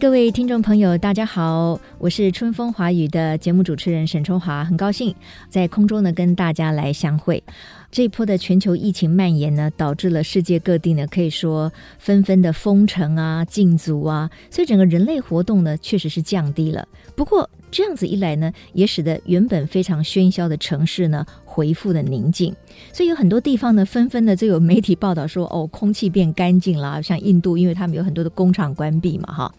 各位听众朋友，大家好，我是春风华语的节目主持人沈春华，很高兴在空中呢跟大家来相会。这一波的全球疫情蔓延呢，导致了世界各地呢可以说纷纷的封城啊、禁足啊，所以整个人类活动呢确实是降低了。不过这样子一来呢，也使得原本非常喧嚣的城市呢回复的宁静。所以有很多地方呢纷纷的就有媒体报道说，哦，空气变干净了，像印度，因为他们有很多的工厂关闭嘛，哈。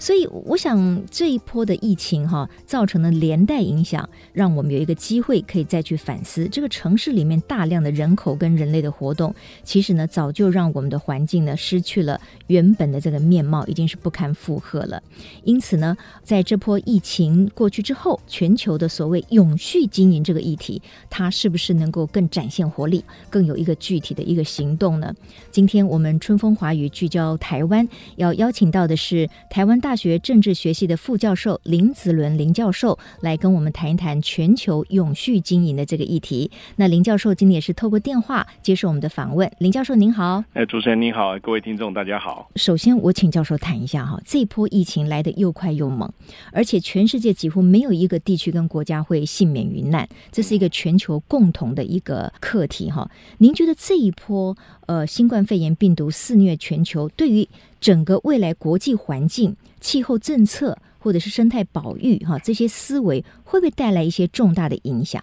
所以，我想这一波的疫情哈，造成的连带影响，让我们有一个机会可以再去反思这个城市里面大量的人口跟人类的活动，其实呢，早就让我们的环境呢失去了原本的这个面貌，已经是不堪负荷了。因此呢，在这波疫情过去之后，全球的所谓永续经营这个议题，它是不是能够更展现活力，更有一个具体的一个行动呢？今天我们春风华语聚焦台湾，要邀请到的是台湾大。大学政治学系的副教授林子伦林教授来跟我们谈一谈全球永续经营的这个议题。那林教授今天也是透过电话接受我们的访问。林教授您好，哎，主持人您好，各位听众大家好。首先我请教授谈一下哈，这一波疫情来的又快又猛，而且全世界几乎没有一个地区跟国家会幸免于难，这是一个全球共同的一个课题哈。您觉得这一波呃新冠肺炎病毒肆虐全球，对于整个未来国际环境、气候政策或者是生态保育，哈，这些思维会不会带来一些重大的影响？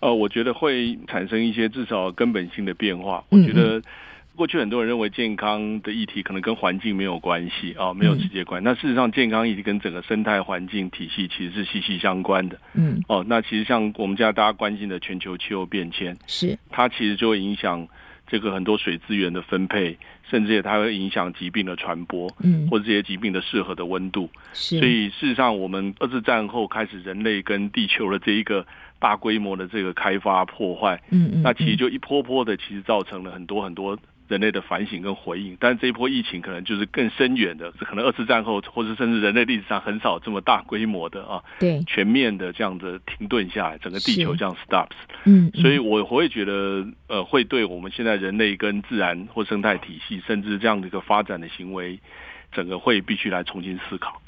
呃，我觉得会产生一些至少根本性的变化。我觉得过去很多人认为健康的议题可能跟环境没有关系啊，没有直接关系。那事实上，健康议题跟整个生态环境体系其实是息息相关的。嗯，哦，那其实像我们家大家关心的全球气候变迁，是它其实就会影响。这个很多水资源的分配，甚至也它会影响疾病的传播，嗯，或者这些疾病的适合的温度。是，所以事实上，我们二次战后开始，人类跟地球的这一个大规模的这个开发破坏，嗯嗯，那其实就一波波的，其实造成了很多很多。人类的反省跟回应，但这一波疫情可能就是更深远的，可能二次战后或者甚至人类历史上很少这么大规模的啊，对，全面的这样子停顿下来，整个地球这样 stops，嗯，所以我会觉得呃，会对我们现在人类跟自然或生态体系，甚至这样的一个发展的行为，整个会必须来重新思考。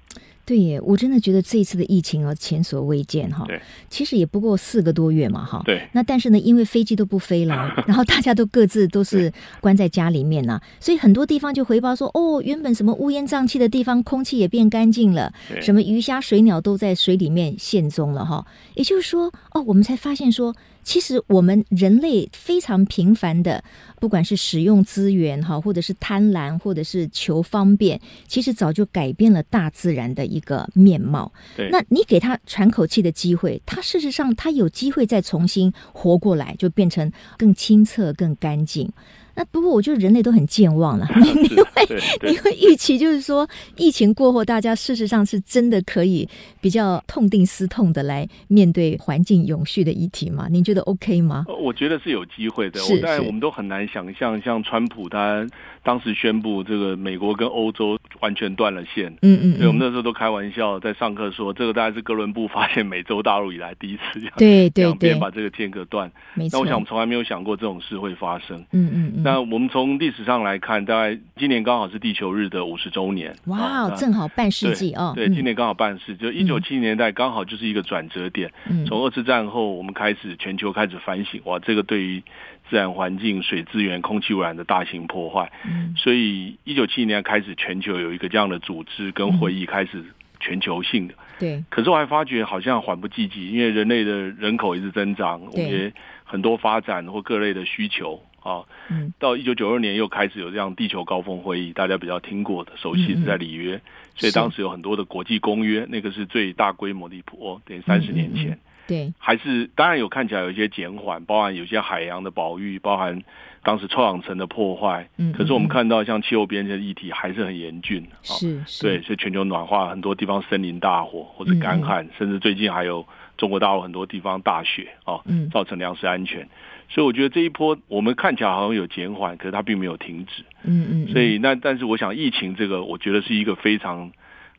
对耶，我真的觉得这一次的疫情啊，前所未见哈。对，其实也不过四个多月嘛哈。对。那但是呢，因为飞机都不飞了，然后大家都各自都是关在家里面呐，所以很多地方就回报说，哦，原本什么乌烟瘴气的地方，空气也变干净了，什么鱼虾水鸟都在水里面现踪了哈。也就是说，哦，我们才发现说。其实我们人类非常频繁的，不管是使用资源哈，或者是贪婪，或者是求方便，其实早就改变了大自然的一个面貌。对，那你给他喘口气的机会，他事实上他有机会再重新活过来，就变成更清澈、更干净。那不过，我觉得人类都很健忘了。你 你会你会预期，就是说疫情过后，大家事实上是真的可以比较痛定思痛的来面对环境永续的议题吗？您觉得 OK 吗？我觉得是有机会的。我当然我们都很难想象，像川普他当时宣布这个美国跟欧洲完全断了线。嗯嗯。所以我们那时候都开玩笑在上课说，这个大概是哥伦布发现美洲大陆以来第一次这样对对对把这个间隔断。没错。那我想我们从来没有想过这种事会发生。嗯嗯嗯。那我们从历史上来看，大概今年刚好是地球日的五十周年。哇，正好半世纪哦。对，今年刚好半世，就一九七零年代刚好就是一个转折点。从二次战后，我们开始全球开始反省，哇，这个对于自然环境、水资源、空气污染的大型破坏。所以一九七零年开始，全球有一个这样的组织跟会议开始全球性的。对。可是我还发觉好像缓不济急，因为人类的人口一直增长，我们也很多发展或各类的需求。啊，嗯，到一九九二年又开始有这样地球高峰会议，大家比较听过的，熟悉是在里约，所以当时有很多的国际公约，那个是最大规模的一波，等于三十年前。对，还是当然有看起来有一些减缓，包含有些海洋的保育，包含当时臭氧层的破坏。嗯，可是我们看到像气候变迁的议题还是很严峻。是，是，对，所以全球暖化，很多地方森林大火或者干旱，甚至最近还有中国大陆很多地方大雪啊，造成粮食安全。所以我觉得这一波我们看起来好像有减缓，可是它并没有停止。嗯嗯。所以那但是我想疫情这个，我觉得是一个非常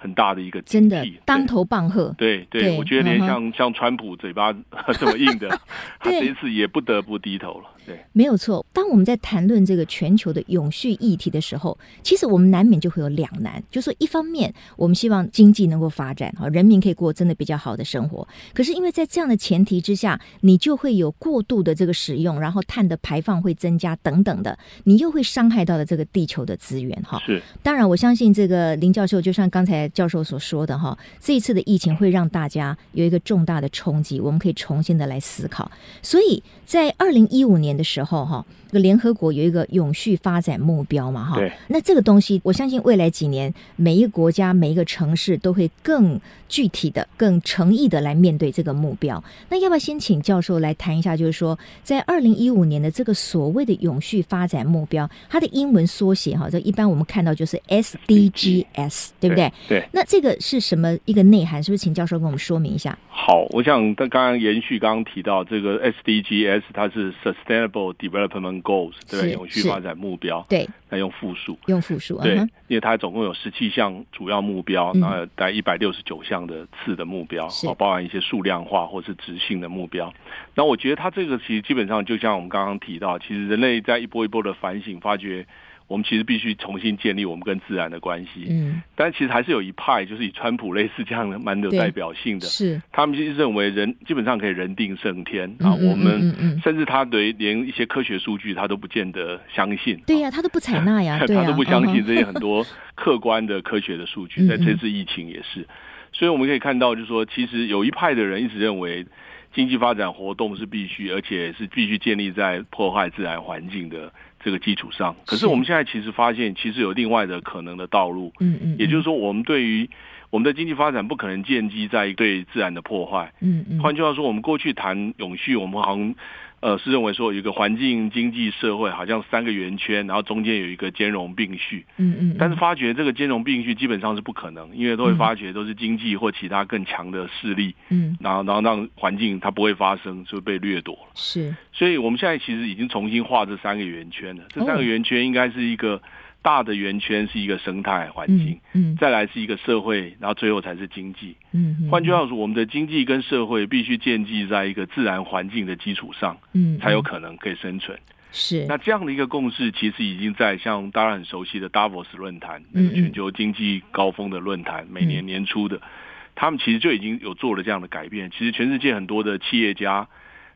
很大的一个真的当头棒喝。对对，对，我觉得连像、嗯、像川普嘴巴 这么硬的，他这一次也不得不低头了。对，没有错。当我们在谈论这个全球的永续议题的时候，其实我们难免就会有两难，就是说一方面我们希望经济能够发展，哈，人民可以过真的比较好的生活。可是因为在这样的前提之下，你就会有过度的这个使用，然后碳的排放会增加等等的，你又会伤害到了这个地球的资源，哈。是。当然，我相信这个林教授，就像刚才教授所说的，哈，这一次的疫情会让大家有一个重大的冲击，我们可以重新的来思考。所以在二零一五年的时候，哈。这个联合国有一个永续发展目标嘛，哈，那这个东西，我相信未来几年每一个国家、每一个城市都会更具体的、更诚意的来面对这个目标。那要不要先请教授来谈一下？就是说，在二零一五年的这个所谓的永续发展目标，它的英文缩写哈，这一般我们看到就是 SDGs，对不对？对。那这个是什么一个内涵？是不是请教授跟我们说明一下？好，我想刚刚延续刚刚提到这个 SDGs，它是 Sustainable Development Goals，对吧？永续发展目标。对，那用复数，用复数。对，嗯、因为它总共有十七项主要目标，然后大概一百六十九项的次的目标，哦，包含一些数量化或是直性的目标。那我觉得它这个其实基本上就像我们刚刚提到，其实人类在一波一波的反省，发觉。我们其实必须重新建立我们跟自然的关系。嗯，但其实还是有一派，就是以川普类似这样的蛮有代表性的，是他们其实认为人基本上可以人定胜天啊。我们甚至他对连一些科学数据他都不见得相信。对呀，他都不采纳呀，他都不相信这些很多客观的科学的数据。在这次疫情也是，所以我们可以看到，就是说，其实有一派的人一直认为经济发展活动是必须，而且是必须建立在破坏自然环境的。这个基础上，可是我们现在其实发现，其实有另外的可能的道路。嗯嗯，也就是说，我们对于我们的经济发展不可能建基在对自然的破坏。嗯嗯，换句话说，我们过去谈永续，我们好像。呃，是认为说有一个环境、经济、社会，好像三个圆圈，然后中间有一个兼容并蓄。嗯嗯。但是发觉这个兼容并蓄基本上是不可能，因为都会发觉都是经济或其他更强的势力。嗯。然后，然后让环境它不会发生，就被掠夺了。是。所以我们现在其实已经重新画这三个圆圈了。这三个圆圈应该是一个。大的圆圈是一个生态环境，嗯，嗯，再来是一个社会，然后最后才是经济，嗯，换句话说，我们的经济跟社会必须建基在一个自然环境的基础上，嗯，才有可能可以生存。是，那这样的一个共识，其实已经在像大家很熟悉的 Davos 论坛，那个全球经济高峰的论坛，每年年初的，他们其实就已经有做了这样的改变。其实全世界很多的企业家，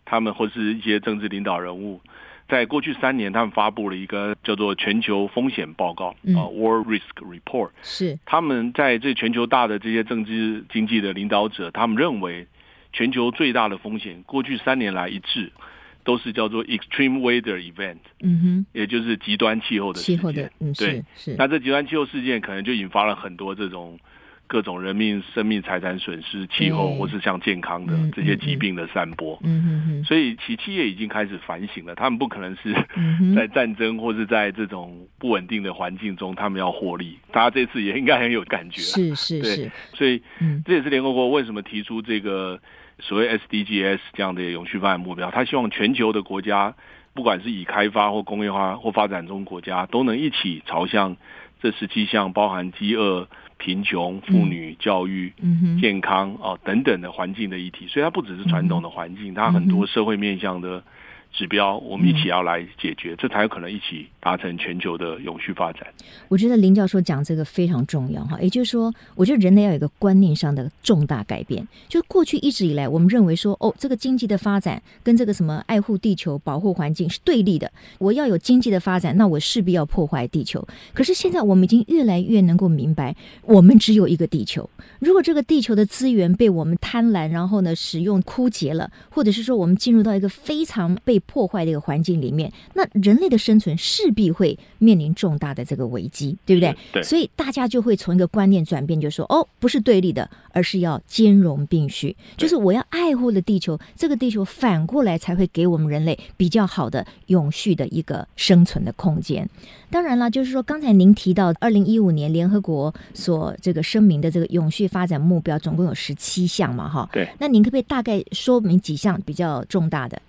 他们或是一些政治领导人物。在过去三年，他们发布了一个叫做全球风险报告，啊、嗯 uh,，World Risk Report。是他们在这全球大的这些政治经济的领导者，他们认为全球最大的风险，过去三年来一致都是叫做 Extreme Weather Event，嗯哼，也就是极端气候的事件。嗯、对，是。那这极端气候事件可能就引发了很多这种。各种人命、生命、财产损失、气候，或是像健康的这些疾病的散播，嗯嗯嗯，所以其企业已经开始反省了，他们不可能是在战争或是在这种不稳定的环境中，他们要获利。大家这次也应该很有感觉，是是是，所以这也是联合国为什么提出这个所谓 SDGs 这样的永续发展目标，他希望全球的国家，不管是已开发或工业化或发展中国家，都能一起朝向这十七项，包含饥饿。贫穷、妇女、教育、健康啊等等的环境的议题，所以它不只是传统的环境，它很多社会面向的。指标，我们一起要来解决，这才有可能一起达成全球的永续发展。我觉得林教授讲这个非常重要哈，也就是说，我觉得人类要有一个观念上的重大改变。就过去一直以来，我们认为说，哦，这个经济的发展跟这个什么爱护地球、保护环境是对立的。我要有经济的发展，那我势必要破坏地球。可是现在我们已经越来越能够明白，我们只有一个地球。如果这个地球的资源被我们贪婪，然后呢使用枯竭了，或者是说我们进入到一个非常被破坏这个环境里面，那人类的生存势必会面临重大的这个危机，对不对？对。所以大家就会从一个观念转变，就说哦，不是对立的，而是要兼容并蓄，就是我要爱护了地球，这个地球反过来才会给我们人类比较好的永续的一个生存的空间。当然了，就是说刚才您提到二零一五年联合国所这个声明的这个永续发展目标，总共有十七项嘛，哈。对。那您可不可以大概说明几项比较重大的？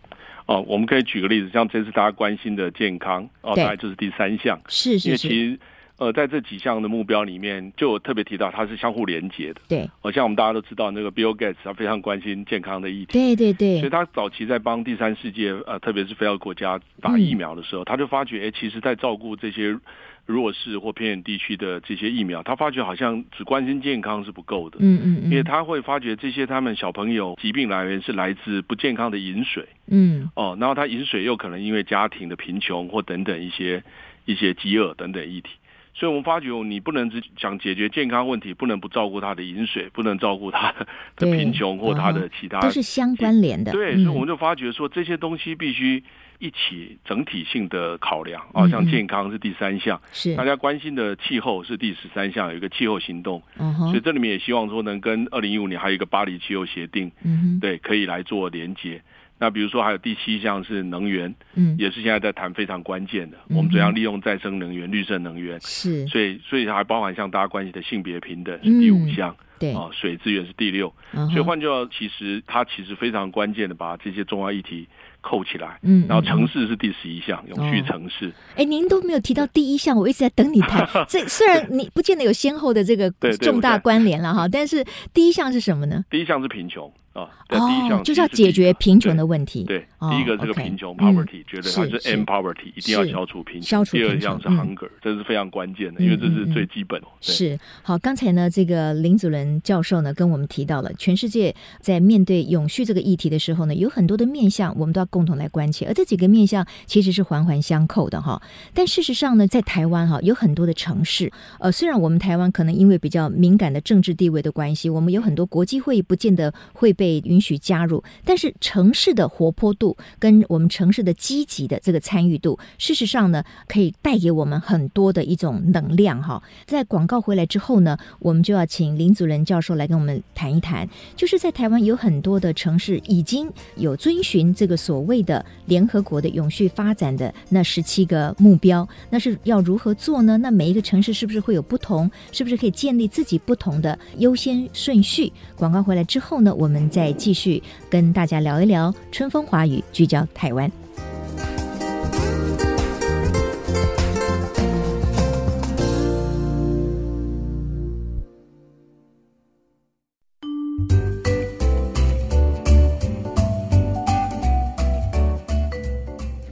哦，我们可以举个例子，像这次大家关心的健康，哦，大概就是第三项。是是是。因为其实，呃，在这几项的目标里面，就有特别提到它是相互连接的。对。好像我们大家都知道，那个 Bill Gates 他非常关心健康的议题。对对对。所以他早期在帮第三世界，呃，特别是非洲国家打疫苗的时候，嗯、他就发觉，哎，其实，在照顾这些。弱势或偏远地区的这些疫苗，他发觉好像只关心健康是不够的。嗯嗯，嗯，因为他会发觉这些他们小朋友疾病来源是来自不健康的饮水。嗯，哦，然后他饮水又可能因为家庭的贫穷或等等一些一些饥饿等等议题，所以我们发觉你不能只想解决健康问题，不能不照顾他的饮水，不能照顾他的贫穷或他的其他，都是相关联的。对，所以我们就发觉说这些东西必须。一起整体性的考量啊，像健康是第三项，是大家关心的气候是第十三项，有一个气候行动，嗯，所以这里面也希望说能跟二零一五年还有一个巴黎气候协定，嗯，对，可以来做连接。那比如说还有第七项是能源，嗯，也是现在在谈非常关键的，我们怎样利用再生能源、绿色能源，是，所以所以还包含像大家关心的性别平等是第五项，对啊，水资源是第六，所以换句话，其实它其实非常关键的把这些重要议题。扣起来，嗯，然后城市是第十一项，永续城市。哎，您都没有提到第一项，我一直在等你谈。这虽然你不见得有先后的这个重大关联了哈，但是第一项是什么呢？第一项是贫穷。哦，第一项就是要解决贫穷的问题。对，第一个这个贫穷 poverty，觉得它是 end poverty，一定要消除贫穷。消除。第二项是 hunger，这是非常关键的，因为这是最基本。是好，刚才呢，这个林祖伦教授呢跟我们提到了，全世界在面对永续这个议题的时候呢，有很多的面向，我们都要共同来关切。而这几个面向其实是环环相扣的哈。但事实上呢，在台湾哈，有很多的城市，呃，虽然我们台湾可能因为比较敏感的政治地位的关系，我们有很多国际会议不见得会被允许加入。但是城市的活泼度跟我们城市的积极的这个参与度，事实上呢，可以带给我们很多的一种能量哈。在广告回来之后呢，我们就要请林祖仁教授来跟我们谈一谈，就是在台湾有很多的城市已经有遵循这个所谓的联合国的永续发展的那十七个目标，那是要如何做呢？那每一个城市是不是会有不同？是不是可以建立自己不同的优先顺序？广告回来之后呢，我们再继续。跟大家聊一聊春风华语，聚焦台湾。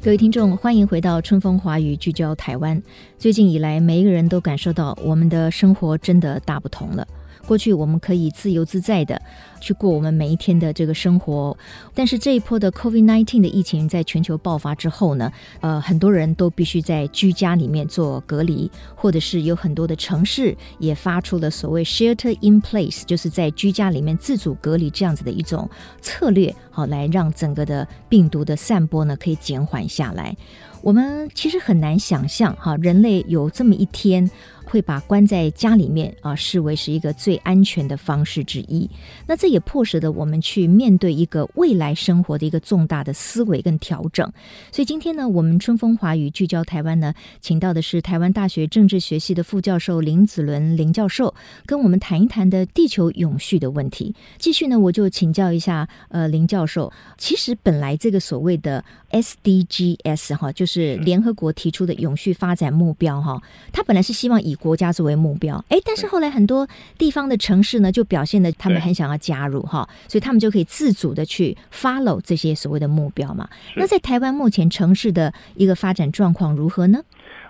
各位听众，欢迎回到春风华语，聚焦台湾。最近以来，每一个人都感受到我们的生活真的大不同了。过去我们可以自由自在的去过我们每一天的这个生活，但是这一波的 COVID-19 的疫情在全球爆发之后呢，呃，很多人都必须在居家里面做隔离，或者是有很多的城市也发出了所谓 shelter in place，就是在居家里面自主隔离这样子的一种策略，好，来让整个的病毒的散播呢可以减缓下来。我们其实很难想象哈，人类有这么一天。会把关在家里面啊视为是一个最安全的方式之一。那这也迫使的我们去面对一个未来生活的一个重大的思维跟调整。所以今天呢，我们春风华语聚焦台湾呢，请到的是台湾大学政治学系的副教授林子伦林教授，跟我们谈一谈的地球永续的问题。继续呢，我就请教一下呃林教授，其实本来这个所谓的 SDGs 哈，就是联合国提出的永续发展目标哈，它本来是希望以国家作为目标，哎，但是后来很多地方的城市呢，就表现的他们很想要加入哈，所以他们就可以自主的去 follow 这些所谓的目标嘛。那在台湾目前城市的一个发展状况如何呢？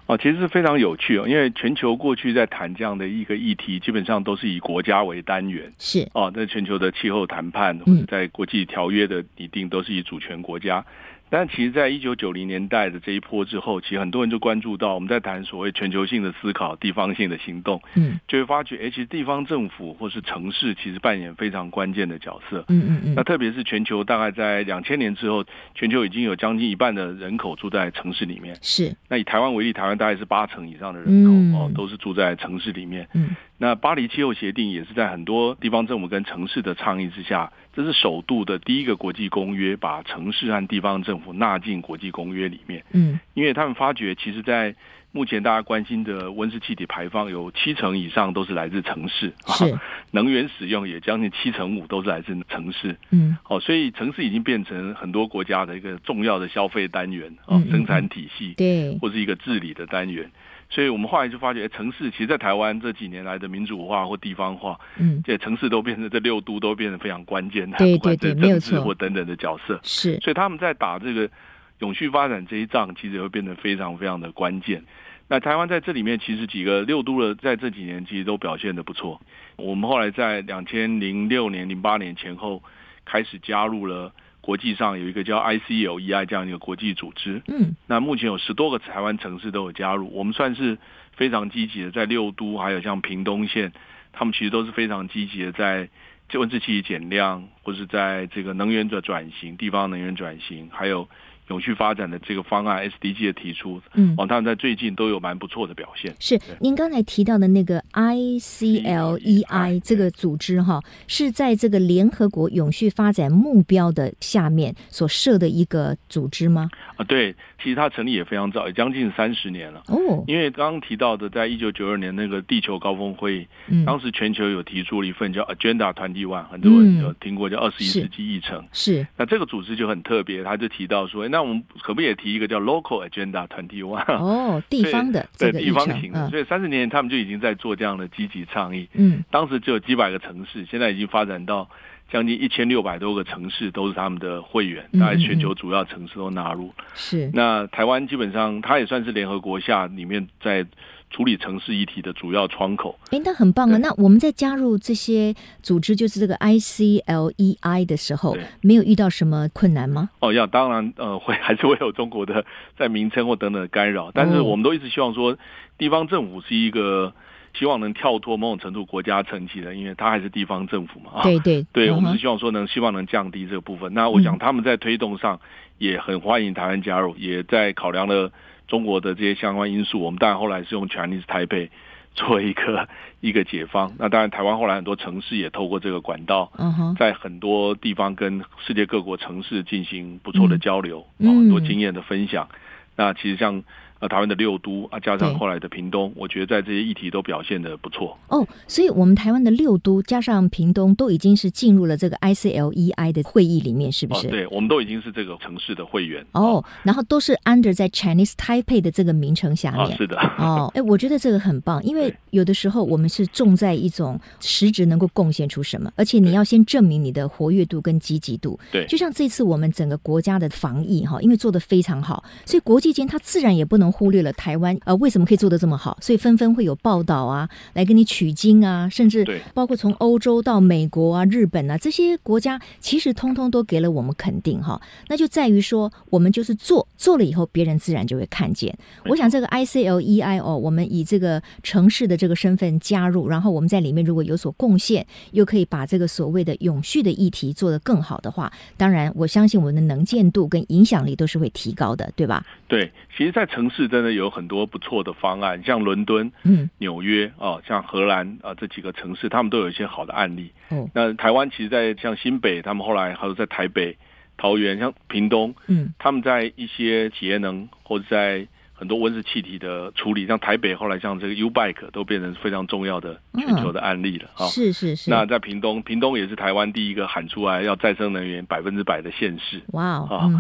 哦，其实是非常有趣哦，因为全球过去在谈这样的一个议题，基本上都是以国家为单元，是。哦，在全球的气候谈判或者在国际条约的拟定，都是以主权国家但其实，在一九九零年代的这一波之后，其实很多人就关注到，我们在谈所谓全球性的思考、地方性的行动，嗯，就会发觉，哎，其实地方政府或是城市，其实扮演非常关键的角色，嗯嗯嗯。那特别是全球大概在两千年之后，全球已经有将近一半的人口住在城市里面，是。那以台湾为例，台湾大概是八成以上的人口、嗯、哦，都是住在城市里面，嗯。那巴黎气候协定也是在很多地方政府跟城市的倡议之下，这是首度的第一个国际公约，把城市和地方政府纳进国际公约里面。嗯，因为他们发觉，其实，在目前大家关心的温室气体排放，有七成以上都是来自城市，是能源使用也将近七成五都是来自城市。嗯，哦，所以城市已经变成很多国家的一个重要的消费单元啊，生产体系对，或是一个治理的单元。所以我们后来就发觉，城市其实，在台湾这几年来的民主化或地方化，嗯，这城市都变成这六都都变成非常关键的，不管对政治或等等的角色。是，所以他们在打这个永续发展这一仗，其实也会变得非常非常的关键。那台湾在这里面，其实几个六都的在这几年其实都表现的不错。我们后来在两千零六年、零八年前后开始加入了。国际上有一个叫 ICLEI 这样一个国际组织，嗯，那目前有十多个台湾城市都有加入，我们算是非常积极的，在六都还有像屏东县，他们其实都是非常积极的，在温室气体减量，或是在这个能源的转型、地方能源转型，还有。永续发展的这个方案 SDG 的提出，嗯，哦，他们在最近都有蛮不错的表现。是您刚才提到的那个 ICLEI 这个组织哈，是在这个联合国永续发展目标的下面所设的一个组织吗？啊，对，其实它成立也非常早，也将近三十年了。哦，因为刚刚提到的，在一九九二年那个地球高峰会议，嗯，当时全球有提出了一份叫 Agenda Twenty One，很多人有听过叫二十一世纪议程。是，那这个组织就很特别，他就提到说，那我们可不可以也提一个叫 Local Agenda Twenty One？哦，地方的，对地方型的。所以三十年他们就已经在做这样的积极倡议。嗯，当时只有几百个城市，现在已经发展到将近一千六百多个城市都是他们的会员，大概全球主要城市都纳入。是，那台湾基本上它也算是联合国下里面在。处理城市议题的主要窗口，哎，那很棒啊！那我们在加入这些组织，就是这个 ICLEI 的时候，没有遇到什么困难吗？哦，要当然，呃，会 还是会有中国的在名称或等等的干扰，但是我们都一直希望说，地方政府是一个希望能跳脱某种程度国家层级的，因为它还是地方政府嘛。对对对，我们是希望说能希望能降低这个部分。那我想他们在推动上也很欢迎台湾加入，也在考量了。中国的这些相关因素，我们当然后来是用 Chinese Taipei 做一个 一个解方。那当然，台湾后来很多城市也透过这个管道，在很多地方跟世界各国城市进行不错的交流，很多经验的分享。那其实像。呃，台湾的六都啊，加上后来的屏东，我觉得在这些议题都表现的不错。哦，所以我们台湾的六都加上屏东，都已经是进入了这个 ICLEI 的会议里面，是不是？哦、对，我们都已经是这个城市的会员。哦，然后都是 under 在 Chinese Taipei 的这个名称下面。哦、是的。哦，哎，我觉得这个很棒，因为有的时候我们是重在一种实质能够贡献出什么，而且你要先证明你的活跃度跟积极度。对。就像这次我们整个国家的防疫哈，因为做的非常好，所以国际间它自然也不能。忽略了台湾，呃，为什么可以做得这么好？所以纷纷会有报道啊，来跟你取经啊，甚至包括从欧洲到美国啊、日本啊这些国家，其实通通都给了我们肯定哈。那就在于说，我们就是做做了以后，别人自然就会看见。我想这个 ICLEI 哦，我们以这个城市的这个身份加入，然后我们在里面如果有所贡献，又可以把这个所谓的永续的议题做得更好的话，当然我相信我们的能见度跟影响力都是会提高的，对吧？对，其实，在城市。真的有很多不错的方案，像伦敦、嗯、纽约啊，像荷兰啊这几个城市，他们都有一些好的案例。嗯，那台湾其实，在像新北，他们后来还有在台北、桃园，像屏东，嗯，他们在一些企业能或者在。很多温室气体的处理，像台北后来像这个 U-Bike 都变成非常重要的全球的案例了啊！是是是。那在屏东，屏东也是台湾第一个喊出来要再生能源百分之百的县市。哇哦！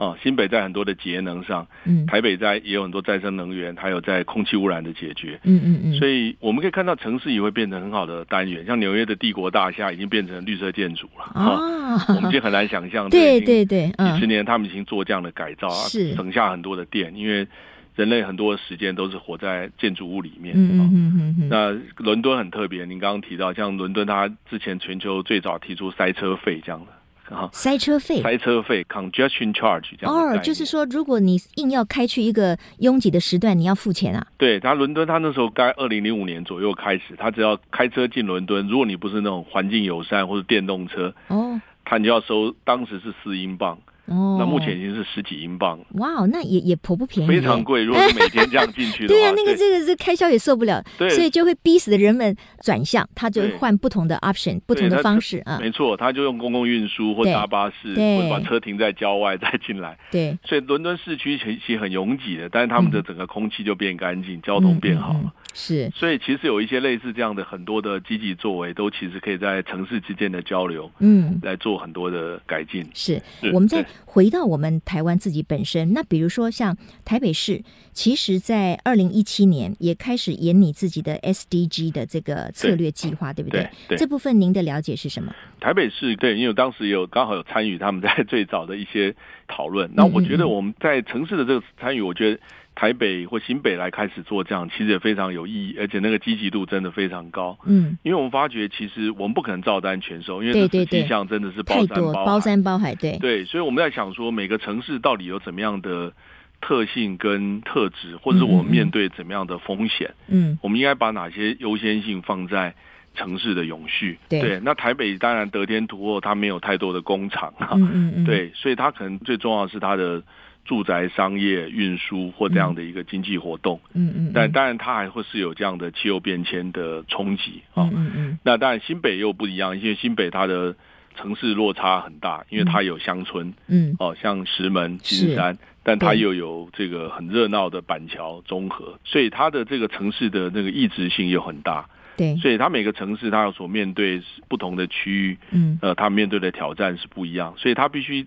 啊新北在很多的节能上，嗯，台北在也有很多再生能源，还有在空气污染的解决。嗯嗯嗯。所以我们可以看到城市也会变成很好的单元，像纽约的帝国大厦已经变成绿色建筑了啊！我们已经很难想象，对对对，几十年他们已经做这样的改造省下很多的电，因为。人类很多时间都是活在建筑物里面。嗯嗯嗯嗯。那伦敦很特别，您刚刚提到，像伦敦，它之前全球最早提出塞车费这样的啊，塞车费，塞车费 congestion charge 这样。哦，就是说，如果你硬要开去一个拥挤的时段，你要付钱啊？对，他伦敦，他那时候该二零零五年左右开始，他只要开车进伦敦，如果你不是那种环境友善或者电动车，哦，他就要收，当时是四英镑。哦，那目前已经是十几英镑。哇哦，那也也颇不便宜，非常贵。如果是每天这样进去的话，对呀、啊，那个这个是开销也受不了，对，所以就会逼死的人们转向，他就换不同的 option，不同的方式啊。没错，他就用公共运输或搭巴士，或者把车停在郊外再进来。对，所以伦敦市区其实很拥挤的，但是他们的整个空气就变干净，嗯、交通变好了。是，所以其实有一些类似这样的很多的积极作为，都其实可以在城市之间的交流，嗯，来做很多的改进。是，是我们再回到我们台湾自己本身，那比如说像台北市，其实在二零一七年也开始研拟自己的 SDG 的这个策略计划，对，对不对？对，对。这部分您的了解是什么？台北市对，因为当时有刚好有参与他们在最早的一些讨论。那我觉得我们在城市的这个参与，我觉得。台北或新北来开始做这样，其实也非常有意义，而且那个积极度真的非常高。嗯，因为我们发觉，其实我们不可能照单全收，因为这迹象真的是包山包海，包山包海。对对，所以我们在想说，每个城市到底有怎么样的特性跟特质，或者是我们面对怎么样的风险？嗯，我们应该把哪些优先性放在城市的永续？对，对那台北当然得天独厚，它没有太多的工厂。嗯嗯嗯，对，所以它可能最重要的是它的。住宅、商业、运输或这样的一个经济活动，嗯嗯，但当然它还会是有这样的气候变迁的冲击啊，嗯嗯，那当然新北又不一样，因为新北它的城市落差很大，因为它有乡村，嗯，哦，像石门、金山，但它又有这个很热闹的板桥、中和，所以它的这个城市的那个异质性又很大，对，所以它每个城市它有所面对不同的区域，嗯，呃，它面对的挑战是不一样，所以它必须。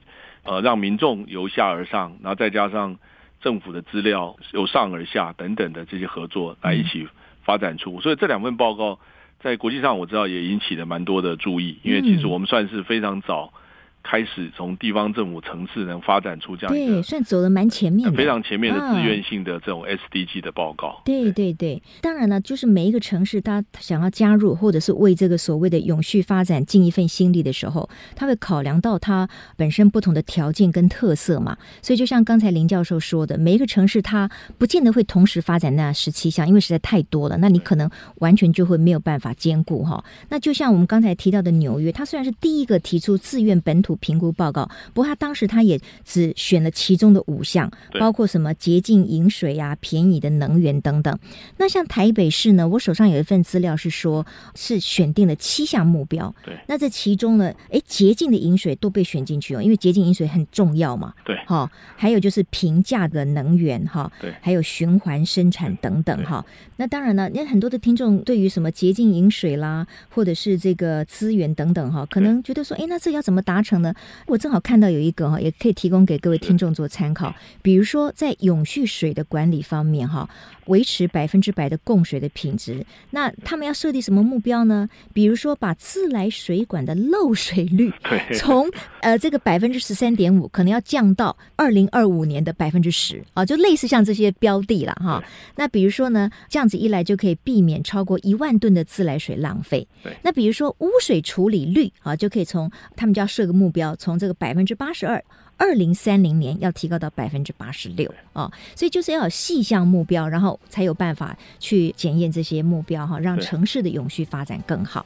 呃，让民众由下而上，然后再加上政府的资料由上而下等等的这些合作来一起发展出，所以这两份报告在国际上我知道也引起了蛮多的注意，因为其实我们算是非常早。开始从地方政府层次能发展出这样一个对，算走得蛮前面的，非常前面的自愿性的这种 SDG 的报告。对对对，对，当然了，就是每一个城市，他想要加入或者是为这个所谓的永续发展尽一份心力的时候，他会考量到它本身不同的条件跟特色嘛。所以就像刚才林教授说的，每一个城市它不见得会同时发展那十七项，因为实在太多了，那你可能完全就会没有办法兼顾哈。那就像我们刚才提到的纽约，它虽然是第一个提出自愿本土。评估报告，不过他当时他也只选了其中的五项，包括什么洁净饮水啊、便宜的能源等等。那像台北市呢，我手上有一份资料是说，是选定了七项目标。对，那这其中呢，哎，洁净的饮水都被选进去哦，因为洁净饮水很重要嘛。对，哈，还有就是平价的能源哈，对，还有循环生产等等哈。那当然了，因为很多的听众对于什么洁净饮水啦，或者是这个资源等等哈，可能觉得说，哎，那这要怎么达成呢？我正好看到有一个哈，也可以提供给各位听众做参考。比如说，在永续水的管理方面哈，维持百分之百的供水的品质，那他们要设定什么目标呢？比如说，把自来水管的漏水率 从呃这个百分之十三点五，可能要降到二零二五年的百分之十啊，就类似像这些标的了哈。那比如说呢，这样子一来就可以避免超过一万吨的自来水浪费。那比如说污水处理率啊，就可以从他们就要设个目目标。从这个百分之八十二，二零三零年要提高到百分之八十六啊，所以就是要有细项目标，然后才有办法去检验这些目标哈，让城市的永续发展更好。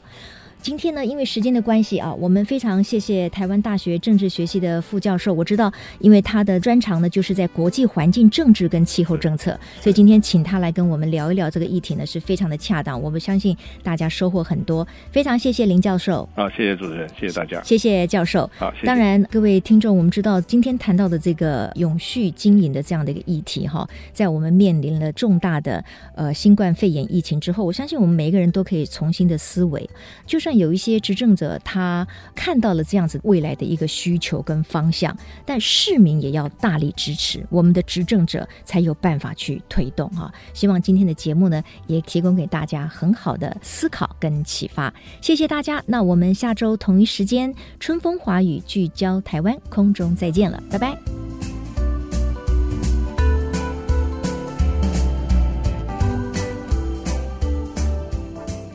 今天呢，因为时间的关系啊，我们非常谢谢台湾大学政治学系的副教授。我知道，因为他的专长呢，就是在国际环境政治跟气候政策，所以今天请他来跟我们聊一聊这个议题呢，是非常的恰当。我们相信大家收获很多。非常谢谢林教授。啊，谢谢主持人，谢谢大家。谢谢教授。好，谢谢。当然各位听众，我们知道今天谈到的这个永续经营的这样的一个议题哈，在我们面临了重大的呃新冠肺炎疫情之后，我相信我们每一个人都可以重新的思维，就算有一些执政者他看到了这样子未来的一个需求跟方向，但市民也要大力支持，我们的执政者才有办法去推动哈。希望今天的节目呢，也提供给大家很好的思考跟启发。谢谢大家，那我们下周同一时间，春风华语聚焦台湾，空中再见了，拜拜。